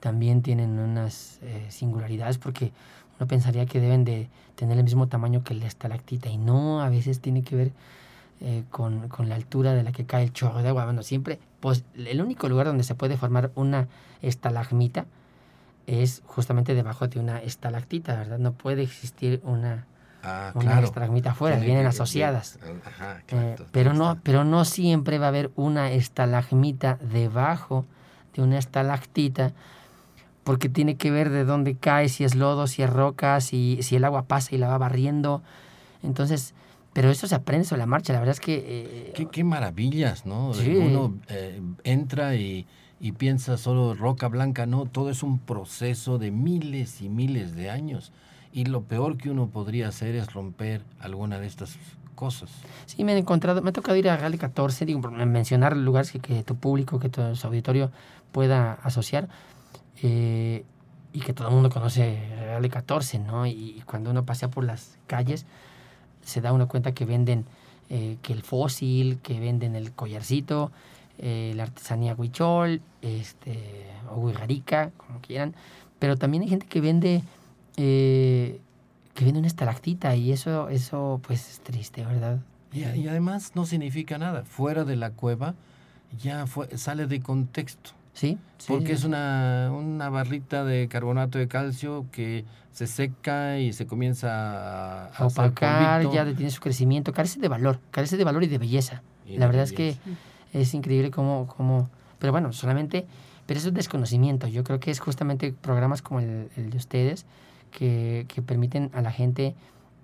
También tienen unas eh, singularidades porque uno pensaría que deben de tener el mismo tamaño que la estalactita y no, a veces tiene que ver eh, con, con, la altura de la que cae el chorro de agua. Bueno, siempre, pues el único lugar donde se puede formar una estalagmita es justamente debajo de una estalactita, ¿verdad? No puede existir una, Ah, una claro. estalagmita afuera, Tiene vienen asociadas. Ajá, Eh, claro, pero, ahí no, pero no siempre va a haber una estalagmita debajo de una estalactita, porque tiene que ver de dónde cae, si es lodo, si es roca, si, si el agua pasa y la va barriendo. Entonces, pero eso se aprende sobre la marcha. La verdad es que... eh, Qué, qué maravillas, ¿no? Sí. Uno eh, entra y, y piensa solo roca blanca, no, todo es un proceso de miles y miles de años. Y lo peor que uno podría hacer es romper alguna de estas cosas. Sí, me he encontrado, me ha tocado ir a Real 14, digo, mencionar lugares que, tu público, que tu auditorio pueda asociar. eh, y que todo el mundo conoce Real 14, ¿no? Y, cuando uno pasea por las calles, se da uno cuenta que venden eh, que el fósil, que venden el collarcito, eh, la artesanía huichol, este, o huirarica, como quieran. Pero también hay gente que vende eh, que vende una estalactita y eso, eso pues es triste, ¿verdad? Y, y además no significa nada. Fuera de la cueva ya fue, sale de contexto. Sí, sí, Porque sí. es una, una barrita de carbonato de calcio que se seca y se comienza a, a opacar, ya detiene su crecimiento, carece de valor, carece de valor y de belleza. Y La de verdad es que es increíble cómo, cómo, pero bueno, solamente, pero eso es desconocimiento. Yo creo que es justamente programas como el, el de ustedes que, que permiten a la gente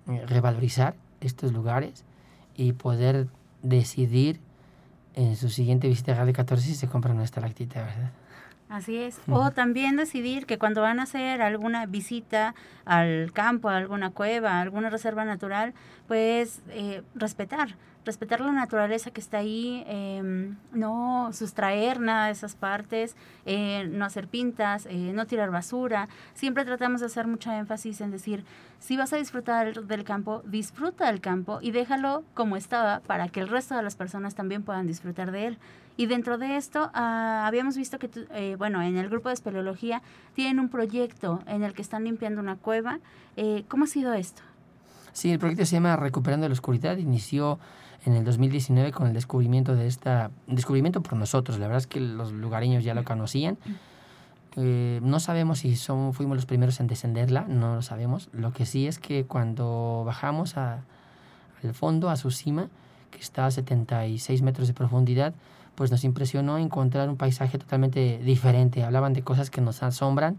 eh, revalorizar estos lugares y poder decidir en su siguiente visita a Real de 14 si se compra una estalactita, ¿verdad? Así es. O también decidir que cuando van a hacer alguna visita al campo, a alguna cueva, a alguna reserva natural, pues eh, respetar, respetar la naturaleza que está ahí, em, no sustraer nada de esas partes, eh, no hacer pintas, eh, no tirar basura. Siempre tratamos de hacer mucho énfasis en decir, si vas a disfrutar del campo, disfruta del campo y déjalo como estaba para que el resto de las personas también puedan disfrutar de él. Y dentro de esto, ah, habíamos visto que, eh, bueno, en el grupo de espeleología tienen un proyecto en el que están limpiando una cueva. ¿Cómo ha sido esto? Sí, el proyecto se llama Recuperando la Oscuridad. Inició en el 2019 con el descubrimiento de esta, descubrimiento por nosotros, la verdad es que los lugareños ya lo conocían. Eh, no sabemos si son, fuimos los primeros en descenderla, no lo sabemos. Lo que sí es que cuando bajamos a, al fondo, a su cima, que está a 76 metros de profundidad, pues nos impresionó encontrar un paisaje totalmente diferente. Hablaban de cosas que nos asombran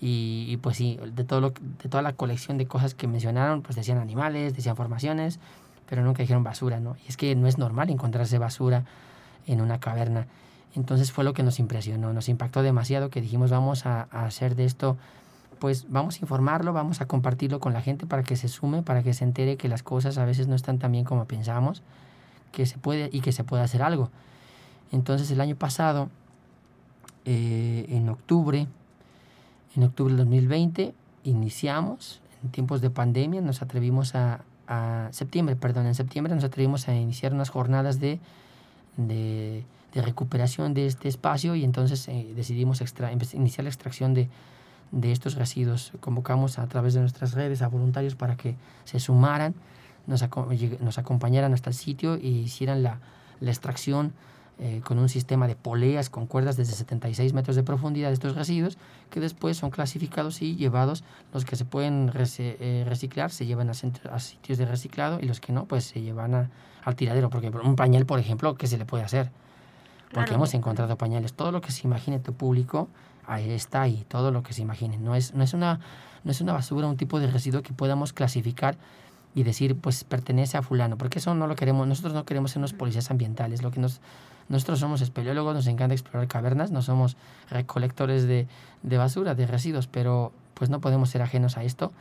y, y pues sí, de, todo lo, de toda la colección de cosas que mencionaron, pues decían animales, decían formaciones, pero nunca dijeron basura, ¿no? Y es que no es normal encontrarse basura en una caverna. Entonces fue lo que nos impresionó, nos impactó demasiado que dijimos vamos a, hacer de esto, pues vamos a informarlo, vamos a compartirlo con la gente para que se sume, para que se entere que las cosas a veces no están tan bien como pensamos, que se puede y que se puede hacer algo. Entonces el año pasado, eh, en octubre, en octubre del 2020, iniciamos, en tiempos de pandemia, nos atrevimos a, a septiembre, perdón, en septiembre nos atrevimos a iniciar unas jornadas de, de, de recuperación de este espacio y entonces eh, decidimos extra, iniciar la extracción de, de estos residuos. Convocamos a través de nuestras redes a voluntarios para que se sumaran, nos, nos acompañaran hasta el sitio y hicieran la, la extracción eh, con un sistema de poleas con cuerdas desde 76 metros de profundidad estos residuos que después son clasificados y llevados, los que se pueden eh, reciclar se llevan a, sitios de reciclado y los que no pues se llevan al tiradero, porque un pañal por ejemplo, ¿qué se le puede hacer? Porque hemos encontrado pañales, todo lo que se imagine tu público, ahí está ahí, todo lo que se imagine, no es, no es, una, no es una basura, un tipo de residuo que podamos clasificar y decir, pues pertenece a fulano, porque eso no lo queremos, nosotros no queremos ser unos policías ambientales, lo que nos nosotros somos espeleólogos, nos encanta explorar cavernas, no somos recolectores de, de basura, de residuos, pero pues no podemos ser ajenos a esto.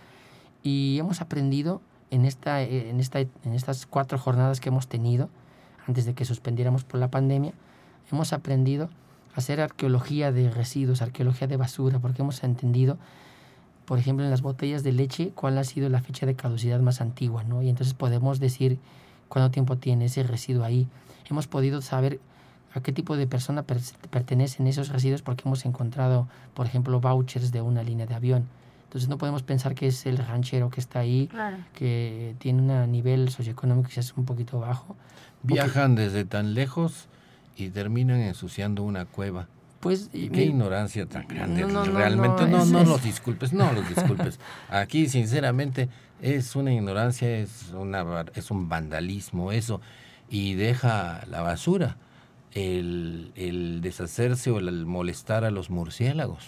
Y hemos aprendido en, esta, en, esta, en estas cuatro jornadas que hemos tenido, antes de que suspendiéramos por la pandemia, hemos aprendido a hacer arqueología de residuos, arqueología de basura, porque hemos entendido, por ejemplo, en las botellas de leche, cuál ha sido la fecha de caducidad más antigua, ¿no? Y entonces podemos decir cuánto tiempo tiene ese residuo ahí. Hemos podido saber a qué tipo de persona pertenecen esos residuos porque hemos encontrado, por ejemplo, vouchers de una línea de avión. Entonces no podemos pensar que es el ranchero que está ahí, que tiene un nivel socioeconómico que es un poquito bajo. Viajan desde tan lejos y terminan ensuciando una cueva. Pues, qué ignorancia tan grande. Realmente no, no, los disculpes, no los disculpes. Aquí, sinceramente, es una ignorancia, es, una, es un vandalismo eso. Y deja la basura el, deshacerse o el molestar a los murciélagos.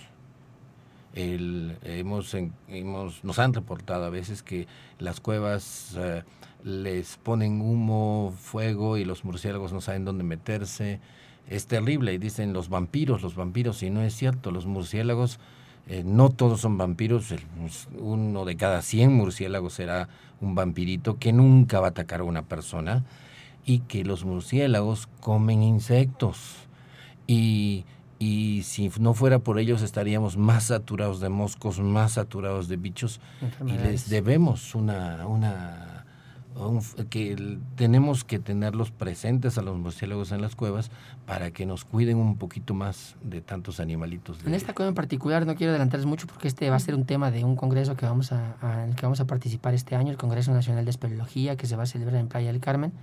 Hemos, nos han reportado a veces que las cuevas eh, les ponen humo, fuego y los murciélagos no saben dónde meterse. Es terrible y dicen los vampiros, los vampiros, y no es cierto, los murciélagos, eh, no todos son vampiros, uno de cada 100 murciélagos será un vampirito que nunca va a atacar a una persona y que los murciélagos comen insectos. Y, y si no fuera por ellos estaríamos más saturados de moscos, más saturados de bichos y les debemos una, una que tenemos que tenerlos presentes a los murciélagos en las cuevas para que nos cuiden un poquito más de tantos animalitos. En esta cueva en particular no quiero adelantarles mucho porque este va a ser un tema de un congreso que vamos a, en el que vamos a participar este año, el Congreso Nacional de Espeleología que se va a celebrar en Playa del Carmen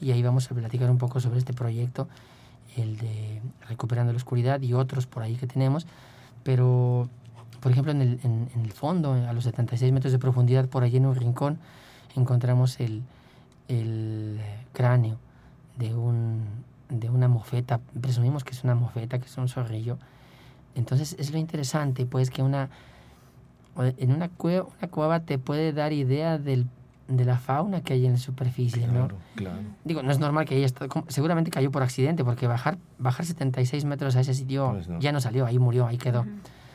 y ahí vamos a platicar un poco sobre este proyecto, el de Recuperando la Oscuridad y otros por ahí que tenemos, pero por ejemplo en el, en, el fondo, a los 76 metros de profundidad, por allí en un rincón, encontramos el, el cráneo de, un, de una mofeta, presumimos que es una mofeta, que es un zorrillo. Entonces es lo interesante, pues que una, en una cueva, una cueva te puede dar idea del de la fauna que hay en la superficie, ¿no? Claro. Digo, no es normal que haya estado, seguramente cayó por accidente, porque bajar, bajar 76 metros a ese sitio pues ya no salió, ahí murió, ahí quedó.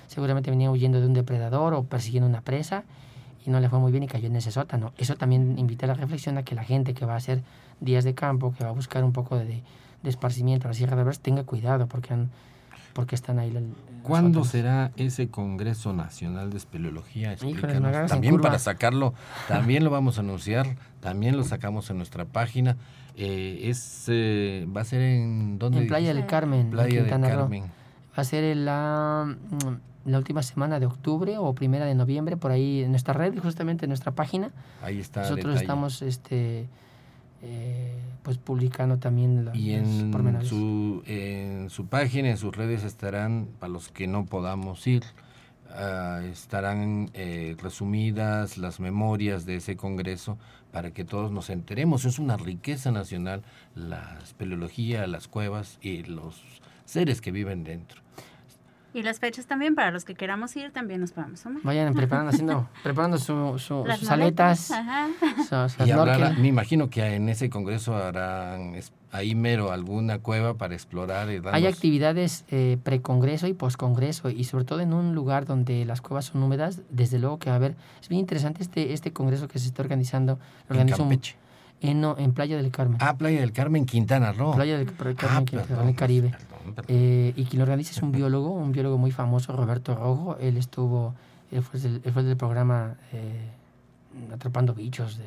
Seguramente venía huyendo de un depredador o persiguiendo una presa y no le fue muy bien y cayó en ese sótano. Eso también invita a la reflexión a que la gente que va a hacer días de campo, que va a buscar un poco de, de esparcimiento a la Sierra de Álvarez, tenga cuidado porque, han, porque están ahí. El, ¿Cuándo será ese Congreso Nacional de Espeleología? En También para sacarlo, también lo vamos a anunciar, también lo sacamos en nuestra página. Eh, es, eh, va a ser en ¿dónde? En Playa del Carmen, en Playa del Quintana Roo. Carmen. Va a ser en la, mm, la última semana de octubre o primera de noviembre, por ahí en nuestra red, justamente en nuestra página. Ahí está. Nosotros detalle. estamos este, eh, pues publicando también la- Y los en pormenores. su, en su página, en sus redes estarán, para los que no podamos ir, ah, estarán eh, resumidas las memorias de ese congreso para que todos nos enteremos. Es una riqueza nacional la espeleología, las cuevas y los seres que viven dentro. Y las fechas también, para los que queramos ir, también nos podemos sumar. Vayan preparando, haciendo, preparando su, su- Las sus maletas, aletas, Ajá. su, su Y habrá- me imagino que en ese congreso harán ahí mero alguna cueva para explorar. Y Hay actividades eh, precongreso y poscongreso y sobre todo en un lugar donde las cuevas son húmedas, desde luego que va a haber, es bien interesante este, este congreso que se está organizando, lo en Campeche. en, no, en Playa del Carmen. Ah, Playa del Carmen, Quintana Roo. Playa del Carmen, Ah, que- perdón, en el Caribe. perdón. Eh, y quien lo organiza es un biólogo, un biólogo muy famoso, Roberto Rojo. Él estuvo, él fue, del, él fue del programa eh, Atrapando Bichos de,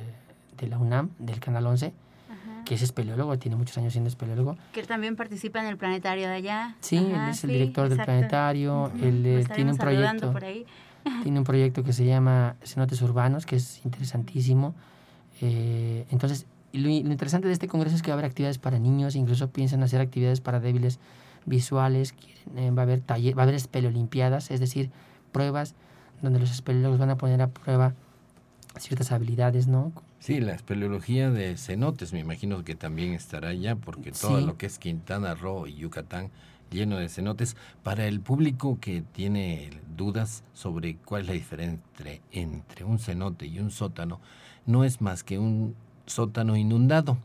de la UNAM, del Canal 11, Ajá. que es espeleólogo, tiene muchos años siendo espeleólogo. Que también participa en el planetario de allá. Sí, Ajá, él es el sí, director del exacto. planetario, Ujú, él eh, tiene un proyecto, por ahí. tiene un proyecto que se llama Cenotes Urbanos, que es interesantísimo. Eh, entonces, lo, lo interesante de este congreso es que va a haber actividades para niños, incluso piensan hacer actividades para débiles visuales, quieren, eh, va a haber taller, va a haber espeleolimpiadas, es decir, pruebas donde los espeleólogos van a poner a prueba ciertas habilidades, ¿no? Sí, la espeleología de cenotes, me imagino que también estará allá, porque todo Sí. lo que es Quintana Roo y Yucatán lleno de cenotes. Para el público que tiene dudas sobre cuál es la diferencia entre, entre un cenote y un sótano, no es más que un sótano inundado.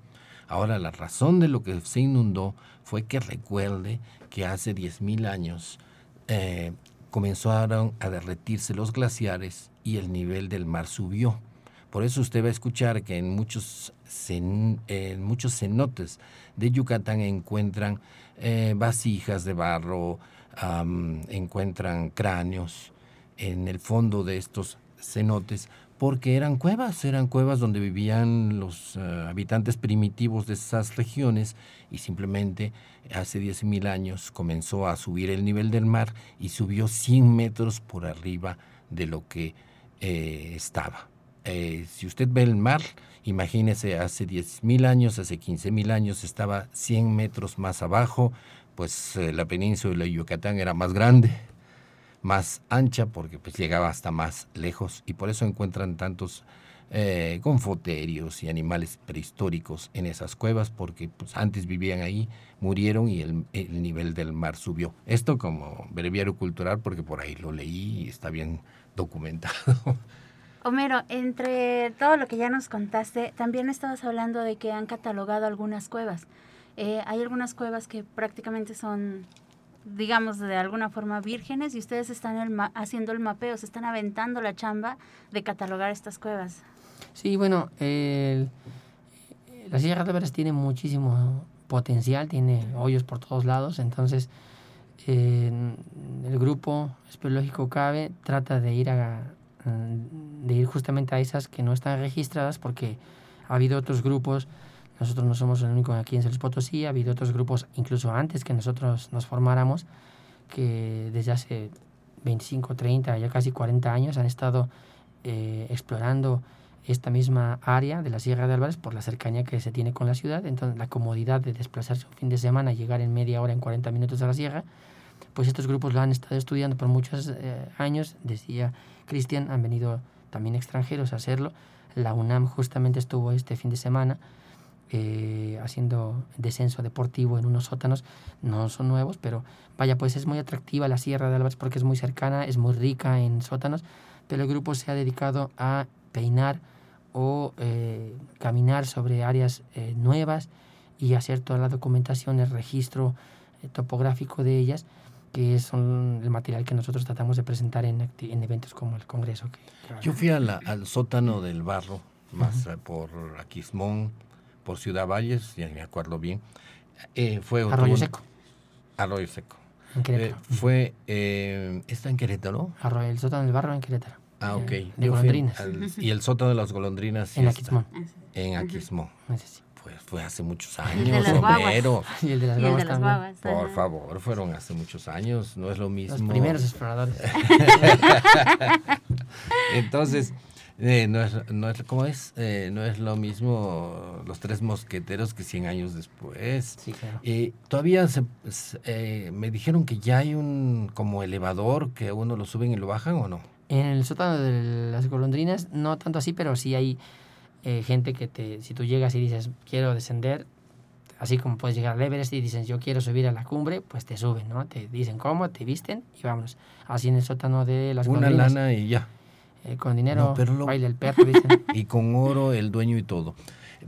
Ahora, la razón de lo que se inundó fue que recuerde que hace 10.000 años eh, comenzaron a derretirse los glaciares y el nivel del mar subió. Por eso usted va a escuchar que en muchos, en muchos cenotes de Yucatán encuentran eh, vasijas de barro, encuentran cráneos en el fondo de estos cenotes, porque eran cuevas, eran cuevas donde vivían los eh, habitantes primitivos de esas regiones y simplemente hace 10.000 años comenzó a subir el nivel del mar y subió 100 metros por arriba de lo que eh, estaba. Eh, si usted ve el mar, imagínese hace 10.000 años, hace 15.000 años estaba 100 metros más abajo, pues la península de Yucatán era más grande, más ancha, porque pues llegaba hasta más lejos y por eso encuentran tantos eh, confoterios y animales prehistóricos en esas cuevas, porque pues, antes vivían ahí, murieron y el, el nivel del mar subió. Esto como breviario cultural, porque por ahí lo leí y está bien documentado. Homero, entre todo lo que ya nos contaste, también estabas hablando de que han catalogado algunas cuevas. Eh, hay algunas cuevas que prácticamente son, digamos, de alguna forma vírgenes y ustedes están el ma- haciendo el mapeo, se están aventando la chamba de catalogar estas cuevas. Sí, bueno, el- la Sierra de Álvarez tiene muchísimo potencial, tiene hoyos por todos lados, entonces eh, el grupo espeleológico CABE trata de ir a de ir justamente a esas que no están registradas porque ha habido otros grupos, nosotros no somos el único aquí en San Luis Potosí, ha habido otros grupos incluso antes que nosotros nos formáramos que desde hace 25, 30, ya casi 40 años han estado eh, explorando esta misma área de la Sierra de Álvarez por la cercanía que se tiene con la ciudad, entonces la comodidad de desplazarse un fin de semana, llegar en media hora, en 40 minutos a la sierra, pues estos grupos lo han estado estudiando por muchos eh, años, decía Cristian, han venido también extranjeros a hacerlo, la UNAM justamente estuvo este fin de semana eh, haciendo descenso deportivo en unos sótanos, no son nuevos, pero vaya, pues es muy atractiva la Sierra de Álvarez porque es muy cercana, es muy rica en sótanos, pero el grupo se ha dedicado a peinar o eh, caminar sobre áreas eh, nuevas y hacer toda la documentación, el registro topográfico de ellas, que es el material que nosotros tratamos de presentar en, en eventos como el Congreso. Que, Yo fui al sótano del barro, más por Aquismón, por Ciudad Valles, ya me acuerdo bien. Eh, fue Arroyo Seco. Arroyo Seco. Eh, fue, eh, ¿está en Querétaro? Arroyo, el sótano del barro en Querétaro. Ah, ok. De golondrinas. y el sótano de las golondrinas. En Aquismón. En Aquismón. Sí fue hace muchos años, Romero. Y el de las guaguas también. Por favor, fueron hace muchos años, no es lo mismo. Los primeros exploradores. Entonces, eh, no, es, no es, ¿cómo es? Eh, no es lo mismo los tres mosqueteros que 100 años después. Sí, claro. Eh, todavía se, me dijeron que ya hay un como elevador que uno lo suben y lo bajan o no. En el sótano de las golondrinas, no tanto así, pero sí hay gente que te, si tú llegas y dices, quiero descender, así como puedes llegar al Everest y dices, yo quiero subir a la cumbre, pues te suben, ¿no? Te dicen cómo, te visten y vámonos. Así en el sótano de las Una lana y ya. Eh, con dinero, baila el perro, dicen. y con oro el dueño y todo.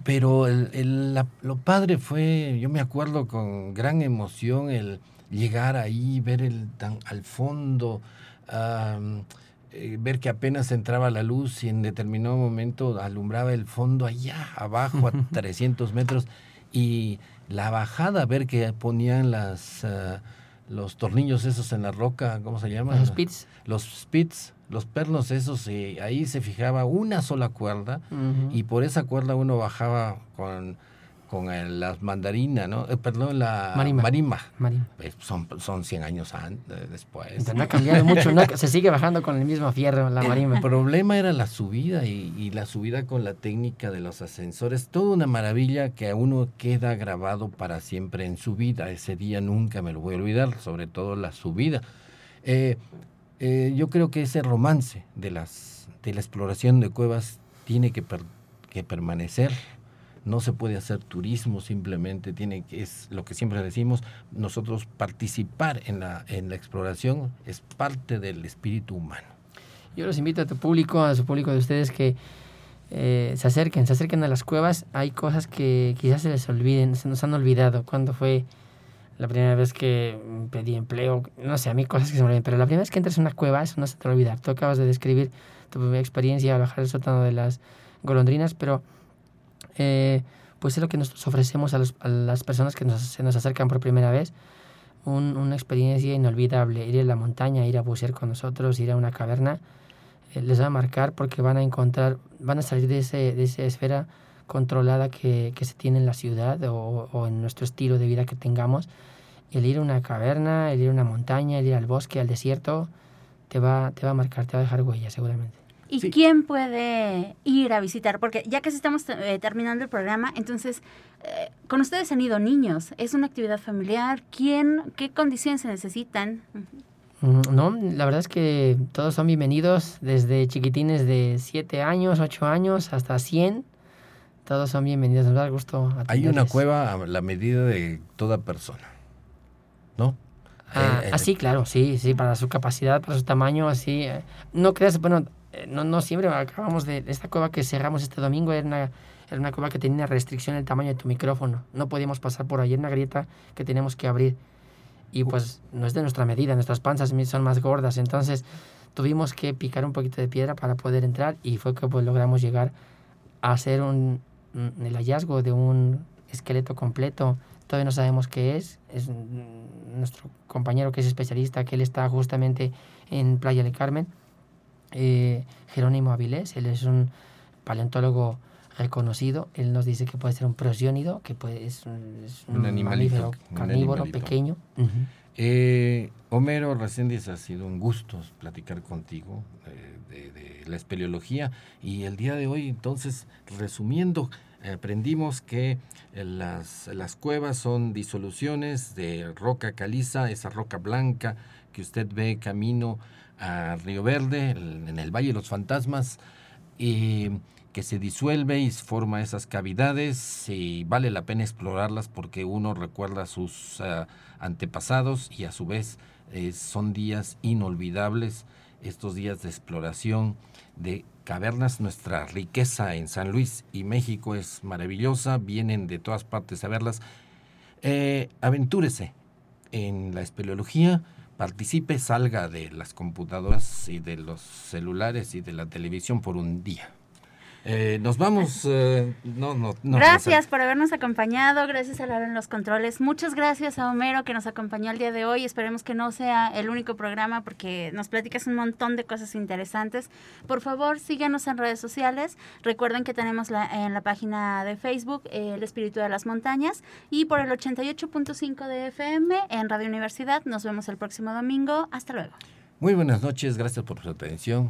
Pero el, el, lo padre fue, yo me acuerdo con gran emoción el llegar ahí, ver el tan al fondo, eh, ver que apenas entraba la luz y en determinado momento alumbraba el fondo allá abajo a 300 metros y la bajada, ver que ponían las, ah, los tornillos esos en la roca, ¿cómo se llama? Los spits. Los spits, los pernos esos, y ahí se fijaba una sola cuerda y por esa cuerda uno bajaba con con el, la mandarina, ¿no? Eh, perdón, la marima. marima. Pues son, son 100 años antes, después. no ha cambiado mucho, ¿no? se sigue bajando con el mismo fierro la marima. El problema era la subida y, y, la subida con la técnica de los ascensores. Toda una maravilla que a uno queda grabado para siempre en su vida. Ese día nunca me lo voy a olvidar, sobre todo la subida. Eh, eh, yo creo que ese romance de, las, de la exploración de cuevas tiene que, que permanecer no se puede hacer turismo simplemente, tiene que, es lo que siempre decimos, nosotros participar en la, en la exploración es parte del espíritu humano. Yo los invito a tu público, a su público de ustedes que eh, se acerquen, se acerquen a las cuevas. Hay cosas que quizás se les olviden, se nos han olvidado. Cuando fue la primera vez que pedí empleo? No sé, a mí cosas que se me olvidan, pero la primera vez que entras en una cueva, eso no se te va a olvidar. Tú acabas de describir tu primera experiencia al bajar el sótano de las golondrinas, pero eh, pues es lo que nos ofrecemos a, las personas que se nos acercan por primera vez. una experiencia inolvidable, ir a la montaña, ir a bucear con nosotros, ir a una caverna, eh, les va a marcar porque van a encontrar, van a salir de, ese, de esa esfera controlada que, que, se tiene en la ciudad o, o, en nuestro estilo de vida que tengamos. El ir a una caverna, el ir a una montaña, el ir al bosque, al desierto, te va, te va a marcar, te va a dejar huella seguramente. ¿Y quién puede ir a visitar? Porque ya casi estamos eh, terminando el programa, entonces, eh, con ustedes han ido niños, es una actividad familiar, ¿quién, qué condiciones se necesitan? Mm, no, la verdad es que todos son bienvenidos, desde chiquitines de 7 años, 8 años, hasta 100. Todos son bienvenidos, nos da gusto. Hay una cueva a la medida de toda persona, ¿no? Ah, eh, sí, claro, sí, sí, para su capacidad, para su tamaño, así. no creas, bueno, eh, no, no siempre acabamos de esta cueva que cerramos este domingo era una, era una cueva que tenía restricción en el tamaño de tu micrófono. No podíamos pasar por ahí en una grieta que tenemos que abrir. Y pues no es de nuestra medida nuestras panzas son más gordas. Entonces tuvimos que picar un poquito de piedra para poder entrar y fue que pues logramos llegar a hacer un, el hallazgo de un esqueleto completo. Todavía no sabemos qué es es nuestro compañero que es especialista que él está justamente en Playa del Carmen eh, Jerónimo Avilés, él es un paleontólogo reconocido, él nos dice que puede ser un prosiónido, que puede, es un, un, animalito, carnívoro pequeño. Eh, Homero Reséndiz, ha sido un gusto platicar contigo eh, de, la espeleología. Y el día de hoy, entonces, resumiendo, aprendimos que las, las cuevas son disoluciones de roca caliza, esa roca blanca que usted ve camino a Río Verde, en el Valle de los Fantasmas, y que se disuelve y forma esas cavidades y vale la pena explorarlas porque uno recuerda a sus eh, antepasados y a su vez eh, son días inolvidables, estos días de exploración de cavernas. Nuestra riqueza en San Luis y México es maravillosa, vienen de todas partes a verlas. Eh, aventúrese en la espeleología participe, salga de las computadoras y de los celulares y de la televisión por un día. Eh, nos vamos. Eh, no, no, no, gracias por habernos acompañado. Gracias a Laura en los controles. Muchas gracias a Homero que nos acompañó el día de hoy. Esperemos que no sea el único programa porque nos platicas un montón de cosas interesantes. Por favor, síganos en redes sociales. Recuerden que tenemos la, en la página de Facebook El Espíritu de las Montañas y por el 88.5 de FM en Radio Universidad. Nos vemos el próximo domingo. Hasta luego. Muy buenas noches. Gracias por su atención.